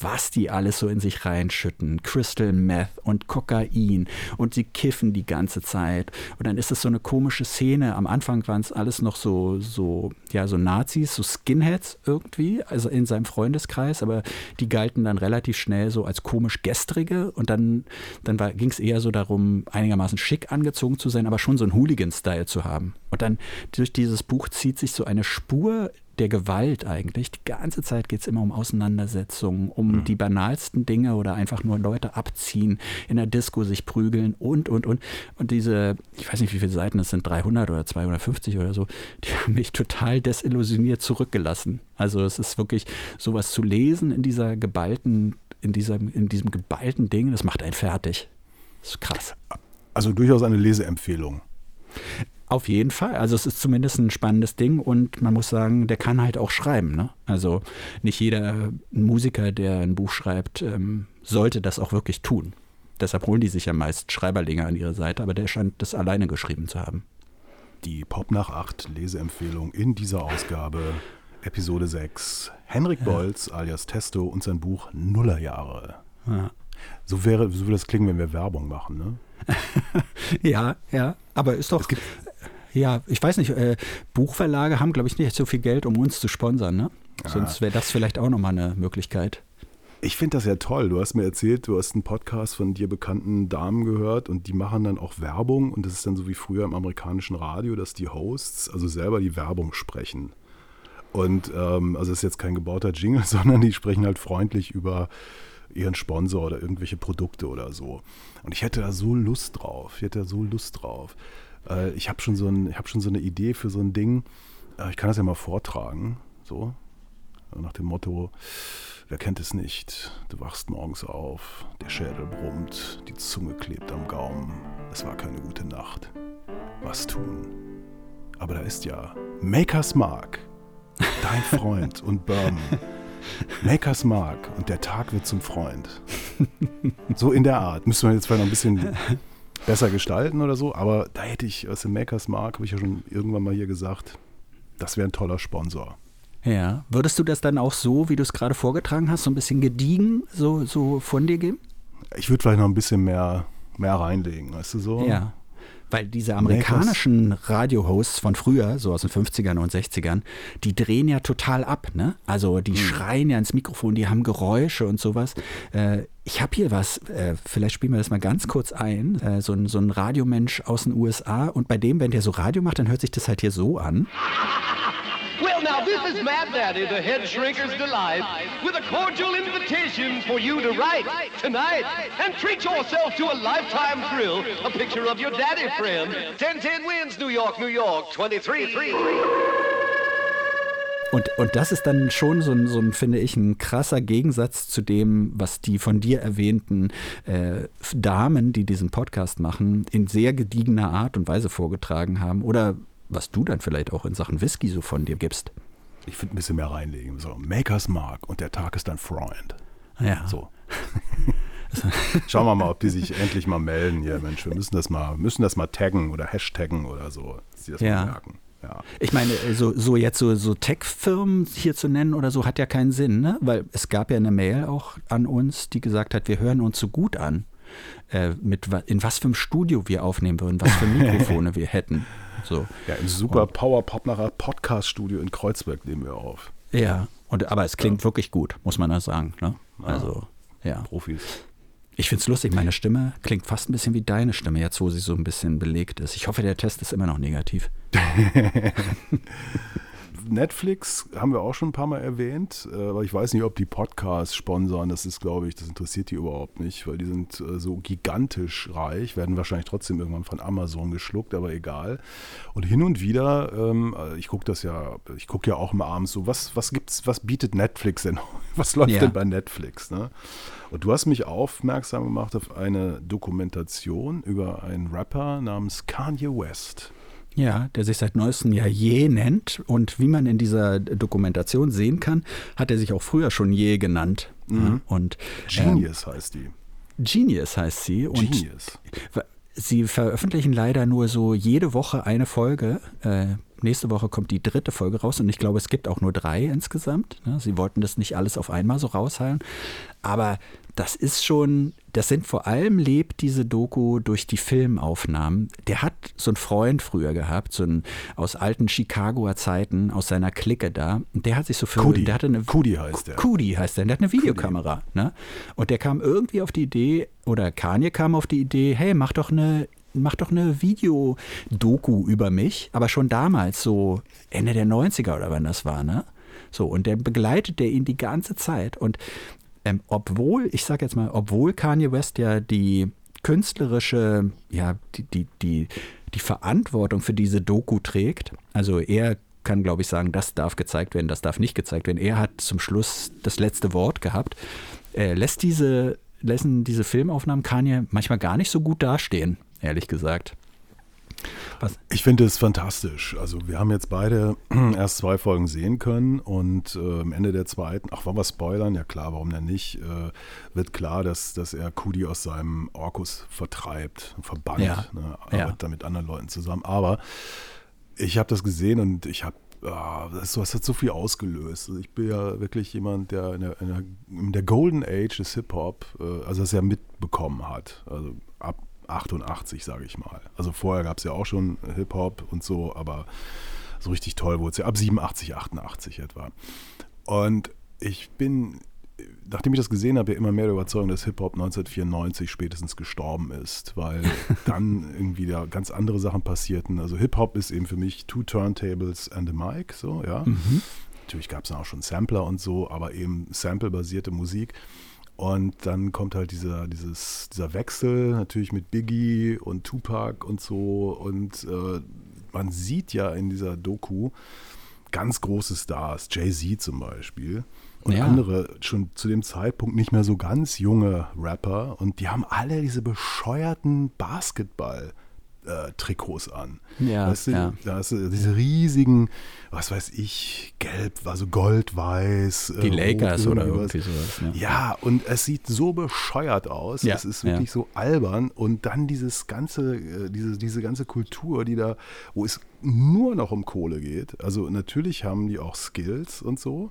was die alles so in sich reinschütten. Crystal Meth und Kokain und sie kiffen die ganze Zeit. Und dann ist es so eine komische Szene. Am Anfang waren es alles noch so, so, ja, so Nazis, so Skinheads irgendwie, also in seinem Freundeskreis, aber die galten dann relativ schnell so als komisch gestrige. Und dann, dann ging es eher so darum, einigermaßen schick angezogen zu sein, aber schon so einen Hooligan-Style zu haben. Und dann durch dieses Buch zieht sich so eine Spur der Gewalt eigentlich. Die ganze Zeit geht es immer um Auseinandersetzungen, um die banalsten Dinge oder einfach nur Leute abziehen, in der Disco sich prügeln und, und, und. Und diese, ich weiß nicht, wie viele Seiten es sind, 300 oder 250 oder so, die haben mich total desillusioniert zurückgelassen. Also es ist wirklich sowas zu lesen in dieser geballten, in diesem, in diesem geballten Ding, das macht einen fertig. Das ist krass. Also durchaus eine Leseempfehlung. Auf jeden Fall. Also es ist zumindest ein spannendes Ding und man muss sagen, der kann halt auch schreiben. Ne? Also nicht jeder Musiker, der ein Buch schreibt, ähm, sollte das auch wirklich tun. Deshalb holen die sich ja meist Schreiberlinge an ihre Seite, aber der scheint das alleine geschrieben zu haben. Die Pop nach 8 Leseempfehlung in dieser Ausgabe, Episode 6. Henrik Bolz alias Testo und sein Buch Nullerjahre. Ja. So wäre, so würde das klingen, wenn wir Werbung machen, ne? [LAUGHS] Ja, ja, aber ist doch. Ja, ich weiß nicht, äh, Buchverlage haben, glaube ich, nicht so viel Geld, um uns zu sponsern, ne? Sonst wäre das vielleicht auch nochmal eine Möglichkeit. Ich finde das ja toll. Du hast mir erzählt, du hast einen Podcast von dir bekannten Damen gehört und die machen dann auch Werbung und das ist dann so wie früher im amerikanischen Radio, dass die Hosts also selber die Werbung sprechen. Und ähm, also es ist jetzt kein gebauter Jingle, [LAUGHS] sondern die sprechen halt freundlich über ihren Sponsor oder irgendwelche Produkte oder so. Und ich hätte da so Lust drauf. Ich hätte da so Lust drauf. Äh, ich habe schon, so hab schon so eine Idee für so ein Ding. Äh, ich kann das ja mal vortragen. So. Nach dem Motto, wer kennt es nicht? Du wachst morgens auf, der Schädel brummt, die Zunge klebt am Gaumen. Es war keine gute Nacht. Was tun? Aber da ist ja Makers Mark, dein [LAUGHS] Freund und Bourbon. Makers Mark und der Tag wird zum Freund. So in der Art. Müssen wir jetzt vielleicht noch ein bisschen besser gestalten oder so, aber da hätte ich, was im Makers Mark, habe ich ja schon irgendwann mal hier gesagt, das wäre ein toller Sponsor. Ja. Würdest du das dann auch so, wie du es gerade vorgetragen hast, so ein bisschen gediegen so, so von dir geben? Ich würde vielleicht noch ein bisschen mehr, mehr reinlegen, weißt du so? Ja. Weil diese amerikanischen Radiohosts von früher, so aus den 50ern und 60ern, die drehen ja total ab, ne? Also die hm. schreien ja ins Mikrofon, die haben Geräusche und sowas. Äh, ich habe hier was, äh, vielleicht spielen wir das mal ganz kurz ein. Äh, so, ein, so ein Radiomensch aus den USA und bei dem, wenn der so Radio macht, dann hört sich das halt hier so an. Well, now, this is Mad Daddy, the head shrinker's delight, with a cordial invitation for you to write tonight and treat yourself to a lifetime thrill, a picture of your daddy friend. 1010 wins New York, New York, 23-3. Und, und das ist dann schon so ein, so ein, finde ich, ein krasser Gegensatz zu dem, was die von dir erwähnten äh, Damen, die diesen Podcast machen, in sehr gediegener Art und Weise vorgetragen haben. Oder was du dann vielleicht auch in Sachen Whisky so von dir gibst. Ich finde ein bisschen mehr reinlegen. So, Makers Mark und der Tag ist dein Freund. Ja. So. [LAUGHS] Schauen wir mal, ob die sich endlich mal melden hier, Mensch. Wir müssen das mal, müssen das mal taggen oder hashtaggen oder so, dass sie das ja. mal merken. Ja. Ich meine, so, so jetzt so, so Tech-Firmen hier zu nennen oder so hat ja keinen Sinn, ne? Weil es gab ja eine Mail auch an uns, die gesagt hat, wir hören uns so gut an, äh, mit in was für einem Studio wir aufnehmen würden, was für [LAUGHS] Mikrofone wir hätten. So. Ja, im super Power Popnacher Podcast Studio in Kreuzberg nehmen wir auf. Ja, und, aber es klingt ja. wirklich gut, muss man da sagen. Ne? Also, ja. Profis. Ich finde es lustig, meine Stimme klingt fast ein bisschen wie deine Stimme, jetzt wo sie so ein bisschen belegt ist. Ich hoffe, der Test ist immer noch negativ. [LAUGHS] Netflix haben wir auch schon ein paar Mal erwähnt, äh, aber ich weiß nicht, ob die Podcasts sponsern. Das ist, glaube ich, das interessiert die überhaupt nicht, weil die sind äh, so gigantisch reich, werden wahrscheinlich trotzdem irgendwann von Amazon geschluckt, aber egal. Und hin und wieder, ähm, äh, ich gucke das ja, ich gucke ja auch mal abends so, was, was gibt's, was bietet Netflix denn? [LAUGHS] Was läuft ja. denn bei Netflix? Ne? Und du hast mich aufmerksam gemacht auf eine Dokumentation über einen Rapper namens Kanye West. Ja, der sich seit neuestem Jahr Je nennt. Und wie man in dieser Dokumentation sehen kann, hat er sich auch früher schon Je genannt. Mhm. Und, Genius ähm, heißt die. Genius heißt sie. Und Genius. Sie veröffentlichen leider nur so jede Woche eine Folge. Äh, nächste Woche kommt die dritte Folge raus und ich glaube, es gibt auch nur drei insgesamt. Ne? Sie wollten das nicht alles auf einmal so rausheilen. Aber das ist schon, das sind vor allem lebt diese Doku durch die Filmaufnahmen. Der hat so einen Freund früher gehabt, so einen aus alten Chicagoer Zeiten, aus seiner Clique da. Und der hat sich so für. Kudi. Der hatte eine, Kudi heißt der. Kudi heißt der. Der hat eine Videokamera. Ne? Und der kam irgendwie auf die Idee, oder Kanye kam auf die Idee, hey, mach doch eine mach doch eine Videodoku über mich, aber schon damals, so Ende der 90er oder wann das war, ne? So, und der begleitet der ihn die ganze Zeit. Und ähm, obwohl, ich sag jetzt mal, obwohl Kanye West ja die künstlerische, ja, die, die, die, die Verantwortung für diese Doku trägt, also er kann, glaube ich, sagen, das darf gezeigt werden, das darf nicht gezeigt werden. Er hat zum Schluss das letzte Wort gehabt. Er lässt diese, lassen diese Filmaufnahmen Kanye manchmal gar nicht so gut dastehen, ehrlich gesagt. Was? Ich finde es fantastisch. Also wir haben jetzt beide [CLEARS THROAT] erst zwei Folgen sehen können und äh, am Ende der zweiten, ach, wollen wir spoilern? Ja klar, warum denn nicht? Äh, wird klar, dass, dass er Kudi aus seinem Orkus vertreibt, verbannt, ja. ne, arbeitet ja. da mit anderen Leuten zusammen. Aber ich habe das gesehen und ich habe Ah, das, das, hat so viel ausgelöst. Also ich bin ja wirklich jemand, der in der, in der, Golden Age des Hip-Hop, äh, also das ja mitbekommen hat. Also 88, sage ich mal. Also vorher gab es ja auch schon Hip-Hop und so, aber so richtig toll wurde es ja ab 87, 88 etwa. Und ich bin, nachdem ich das gesehen habe, ja immer mehr der Überzeugung, dass Hip-Hop 1994 spätestens gestorben ist, weil [LAUGHS] dann irgendwie da ganz andere Sachen passierten. Also Hip-Hop ist eben für mich two turntables and a mic, so, ja. Mhm. Natürlich gab es auch schon Sampler und so, aber eben Sample-basierte Musik. Und dann kommt halt dieser, dieses, dieser Wechsel natürlich mit Biggie und Tupac und so. Und äh, man sieht ja in dieser Doku ganz große Stars, Jay-Z zum Beispiel. Und ja. andere schon zu dem Zeitpunkt nicht mehr so ganz junge Rapper. Und die haben alle diese bescheuerten Basketball- äh, Trikots an. Ja, weißt du, ja. Da hast du diese riesigen, was weiß ich, gelb, also gold-weiß. Die äh, Lakers oder irgendwie sowas. Ja. ja. und es sieht so bescheuert aus. Ja, es ist wirklich so albern. Und dann dieses ganze, äh, diese, diese ganze Kultur, die da, wo es nur noch um Kohle geht. Also natürlich haben die auch Skills und so.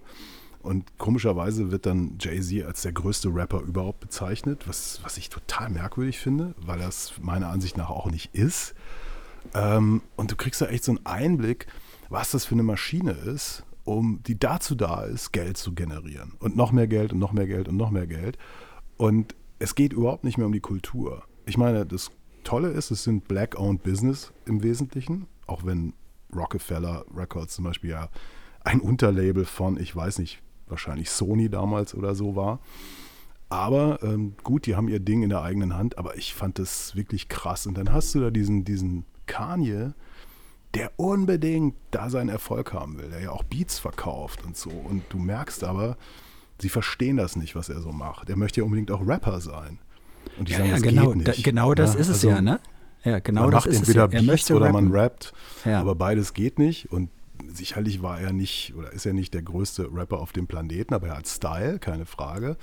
Und komischerweise wird dann Jay-Z als der größte Rapper überhaupt bezeichnet, was, was ich total merkwürdig finde, weil das meiner Ansicht nach auch nicht ist. Ähm, und du kriegst da echt so einen Einblick, was das für eine Maschine ist, um die dazu da ist, Geld zu generieren. Und noch mehr Geld und noch mehr Geld und noch mehr Geld. Und es geht überhaupt nicht mehr um die Kultur. Ich meine, das Tolle ist, es sind Black-owned Business im Wesentlichen, auch wenn Rockefeller Records zum Beispiel ja ein Unterlabel von, ich weiß nicht, wahrscheinlich Sony damals oder so war. Aber ähm, gut, die haben ihr Ding in der eigenen Hand, aber ich fand das wirklich krass. Und dann hast du da diesen, diesen Kanye, der unbedingt da seinen Erfolg haben will, der ja auch Beats verkauft und so. Und du merkst aber, sie verstehen das nicht, was er so macht. Er möchte ja unbedingt auch Rapper sein. Und die ja, sagen, ja, das genau, geht nicht. Da, genau das ja, ist es also, ja, ne? Ja, genau man das macht ist entweder es. Er Beats oder rappen. man rappt, ja. aber beides geht nicht. Und sicherlich war er nicht oder ist er nicht der größte Rapper auf dem Planeten, aber er hat Style, keine Frage.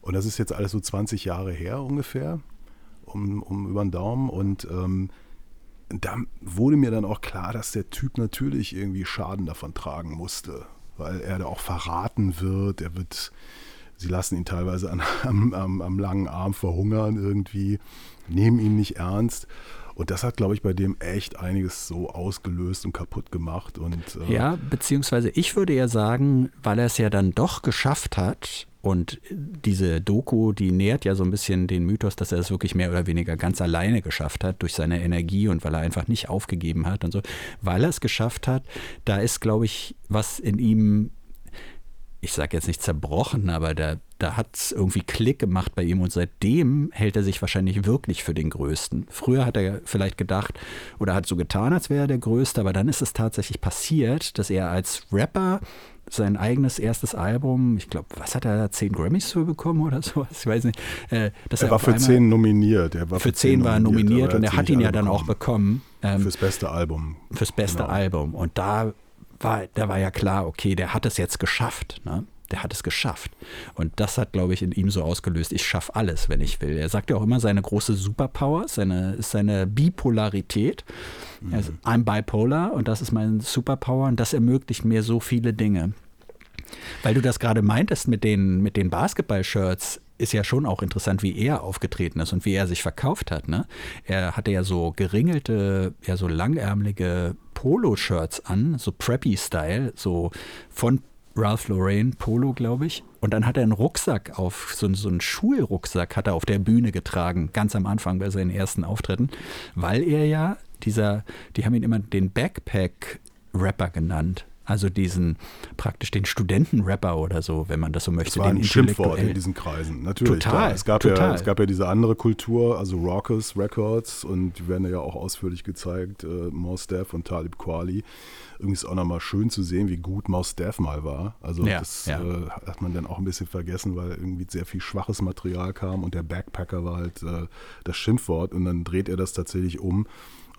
Und das ist jetzt alles so 20 Jahre her ungefähr, um, um über den Daumen. Und ähm, da wurde mir dann auch klar, dass der Typ natürlich irgendwie Schaden davon tragen musste, weil er da auch verraten wird. Er wird, sie lassen ihn teilweise an, [LAUGHS] am, am, am langen Arm verhungern irgendwie, nehmen ihn nicht ernst. Und das hat, glaube ich, bei dem echt einiges so ausgelöst und kaputt gemacht. Und, äh ja, beziehungsweise ich würde ja sagen, weil er es ja dann doch geschafft hat, und diese Doku, die nährt ja so ein bisschen den Mythos, dass er es wirklich mehr oder weniger ganz alleine geschafft hat durch seine Energie und weil er einfach nicht aufgegeben hat und so. Weil er es geschafft hat, da ist, glaube ich, was in ihm ich sage jetzt nicht zerbrochen, aber da, da hat es irgendwie Klick gemacht bei ihm und seitdem hält er sich wahrscheinlich wirklich für den Größten. Früher hat er vielleicht gedacht oder hat so getan, als wäre er der Größte, aber dann ist es tatsächlich passiert, dass er als Rapper sein eigenes erstes Album, ich glaube, was hat er da, zehn Grammys für bekommen oder sowas? Ich weiß nicht. Äh, er war für zehn nominiert. Er war für, für zehn war er nominiert und er hat ihn ja dann bekommen. auch bekommen. Ähm, fürs beste Album. Fürs beste genau. Album. Und da war, da war ja klar, okay, der hat es jetzt geschafft. Ne? Der hat es geschafft. Und das hat, glaube ich, in ihm so ausgelöst, ich schaffe alles, wenn ich will. Er sagt ja auch immer, seine große Superpower seine, ist seine Bipolarität. Mhm. Er ist, I'm bipolar und das ist mein Superpower und das ermöglicht mir so viele Dinge. Weil du das gerade meintest mit den, mit den Basketball-Shirts, ist ja schon auch interessant, wie er aufgetreten ist und wie er sich verkauft hat. Ne? Er hatte ja so geringelte, ja so langärmelige Polo-Shirts an, so Preppy-Style, so von Ralph Lauren Polo, glaube ich. Und dann hat er einen Rucksack auf, so, so einen Schulrucksack hat er auf der Bühne getragen, ganz am Anfang bei seinen ersten Auftritten, weil er ja dieser, die haben ihn immer den Backpack-Rapper genannt. Also diesen praktisch den Studentenrapper oder so, wenn man das so möchte. Das war ein Schimpfwort in diesen Kreisen, natürlich. Total, es, gab total. Ja, es gab ja diese andere Kultur, also Raucous Records und die werden ja auch ausführlich gezeigt, äh, Mos Def und Talib Kweli. Irgendwie ist auch nochmal schön zu sehen, wie gut Mos Def mal war. Also ja, das ja. Äh, hat man dann auch ein bisschen vergessen, weil irgendwie sehr viel schwaches Material kam und der Backpacker war halt äh, das Schimpfwort und dann dreht er das tatsächlich um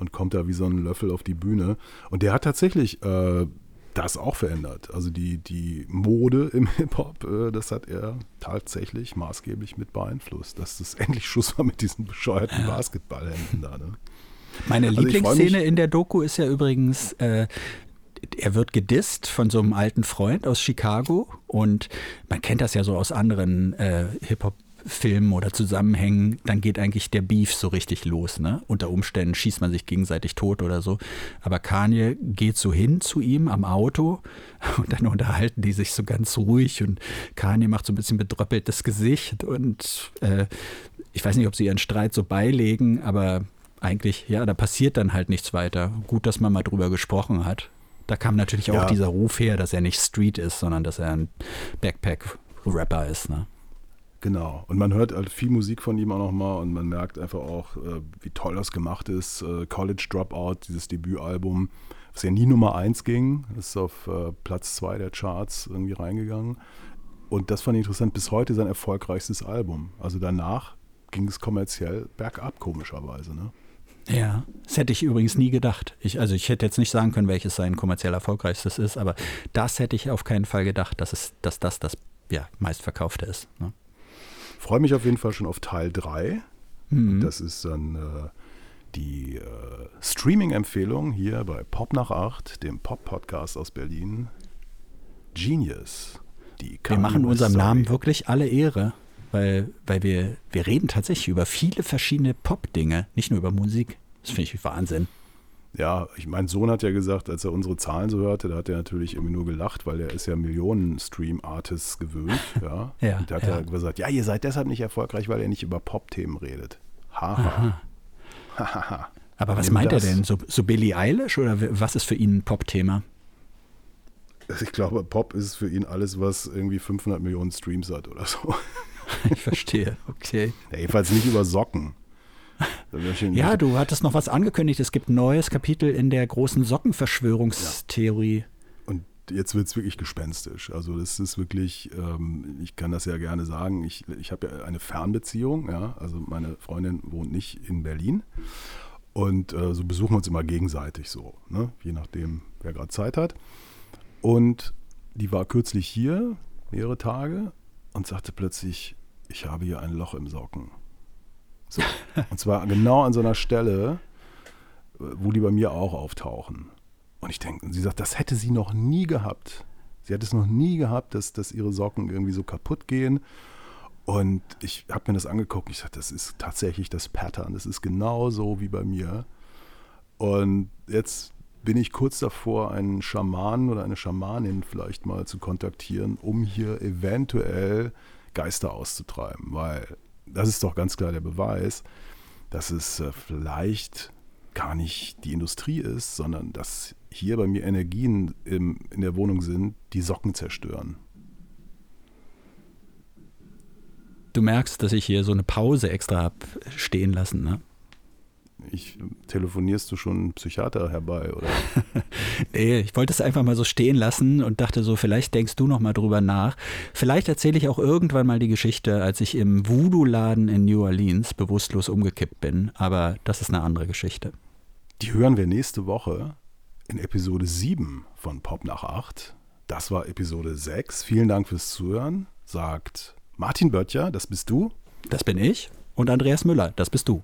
und kommt da wie so ein Löffel auf die Bühne. Und der hat tatsächlich äh, das auch verändert. Also die, die Mode im [LAUGHS] Hip-Hop, äh, das hat er tatsächlich maßgeblich mit beeinflusst, dass das endlich Schluss war mit diesen bescheuerten. Basketballhänden da. Ne? Meine also Lieblingsszene in der Doku ist ja übrigens, äh, er wird gedisst von so einem alten Freund aus Chicago und man kennt das ja so aus anderen äh, Hip-Hop- Filmen oder Zusammenhängen, dann geht eigentlich der Beef so richtig los. Ne? Unter Umständen schießt man sich gegenseitig tot oder so. Aber Kanye geht so hin zu ihm am Auto [LAUGHS] und dann unterhalten die sich so ganz ruhig und Kanye macht so ein bisschen bedröppeltes Gesicht und äh, ich weiß nicht, ob sie ihren Streit so beilegen, aber eigentlich, ja, da passiert dann halt nichts weiter. Gut, dass man mal drüber gesprochen hat. Da kam natürlich auch ja. dieser Ruf her, dass er nicht Street ist, sondern dass er ein Backpack-Rapper ist. Ne? Genau. Und man hört halt viel Musik von ihm auch nochmal und man merkt einfach auch, äh, wie toll das gemacht ist. Äh, College Dropout, dieses Debütalbum, was ja nie Nummer 1 ging, ist auf äh, Platz 2 der Charts irgendwie reingegangen. Und das fand ich interessant, bis heute sein erfolgreichstes Album. Also danach ging es kommerziell bergab, komischerweise. Ne? Ja, das hätte ich übrigens nie gedacht. Ich, also ich hätte jetzt nicht sagen können, welches sein kommerziell erfolgreichstes ist, aber das hätte ich auf keinen Fall gedacht, dass, es, dass das das ja, meistverkaufte ist. Ne? Freue mich auf jeden Fall schon auf Teil 3. Mhm. Das ist dann äh, die äh, Streaming-Empfehlung hier bei Pop nach 8, dem Pop-Podcast aus Berlin. Genius. Die wir machen unserem Story. Namen wirklich alle Ehre weil, weil wir, wir reden tatsächlich über viele verschiedene Pop-Dinge, nicht nur über Musik. Das finde ich Wahnsinn. Ja, ich, mein Sohn hat ja gesagt, als er unsere Zahlen so hörte, da hat er natürlich irgendwie nur gelacht, weil er ist ja Millionen-Stream-Artists gewöhnt. [LAUGHS] Ja. ja und da hat ja. er gesagt, ja, ihr seid deshalb nicht erfolgreich, weil ihr nicht über Pop-Themen redet. Haha. Ha. Aber was meint das. er denn? So, so Billie Eilish oder was ist für ihn ein Pop-Thema? Ich glaube, Pop ist für ihn alles, was irgendwie 500 Millionen Streams hat oder so. [LAUGHS] ich verstehe, okay. Ja, jedenfalls nicht über Socken. Ja, du hattest noch was angekündigt. Es gibt ein neues Kapitel in der großen Sockenverschwörungstheorie. Ja. Und jetzt wird es wirklich gespenstisch. Also das ist wirklich, ähm, ich kann das ja gerne sagen, ich, ich habe ja eine Fernbeziehung. Ja? Also meine Freundin wohnt nicht in Berlin. Und äh, so besuchen wir uns immer gegenseitig so, ne? je nachdem, wer gerade Zeit hat. Und die war kürzlich hier, mehrere Tage, und sagte plötzlich, ich habe hier ein Loch im Socken. So. Und zwar genau an so einer Stelle, wo die bei mir auch auftauchen. Und ich denke, sie sagt, das hätte sie noch nie gehabt. Sie hat es noch nie gehabt, dass, dass ihre Socken irgendwie so kaputt gehen. Und ich habe mir das angeguckt. Ich sagte, das ist tatsächlich das Pattern. Das ist genau so wie bei mir. Und jetzt bin ich kurz davor, einen Schamanen oder eine Schamanin vielleicht mal zu kontaktieren, um hier eventuell Geister auszutreiben, weil das ist doch ganz klar der Beweis, dass es äh, vielleicht gar nicht die Industrie ist, sondern dass hier bei mir Energien im, in der Wohnung sind, die Socken zerstören. Du merkst, dass ich hier so eine Pause extra habe stehen lassen, ne? Ich, telefonierst du schon einen Psychiater herbei, oder? [LAUGHS] nee, ich wollte es einfach mal so stehen lassen und dachte so, vielleicht denkst du noch mal drüber nach. Vielleicht erzähle ich auch irgendwann mal die Geschichte, als ich im Voodoo-Laden in New Orleans bewusstlos umgekippt bin, aber das ist eine andere Geschichte. Die hören wir nächste Woche in Episode 7 von Pop nach 8. Das war Episode 6. Vielen Dank fürs Zuhören, sagt Martin Böttcher, das bist du. Das bin ich. Und Andreas Müller, das bist du.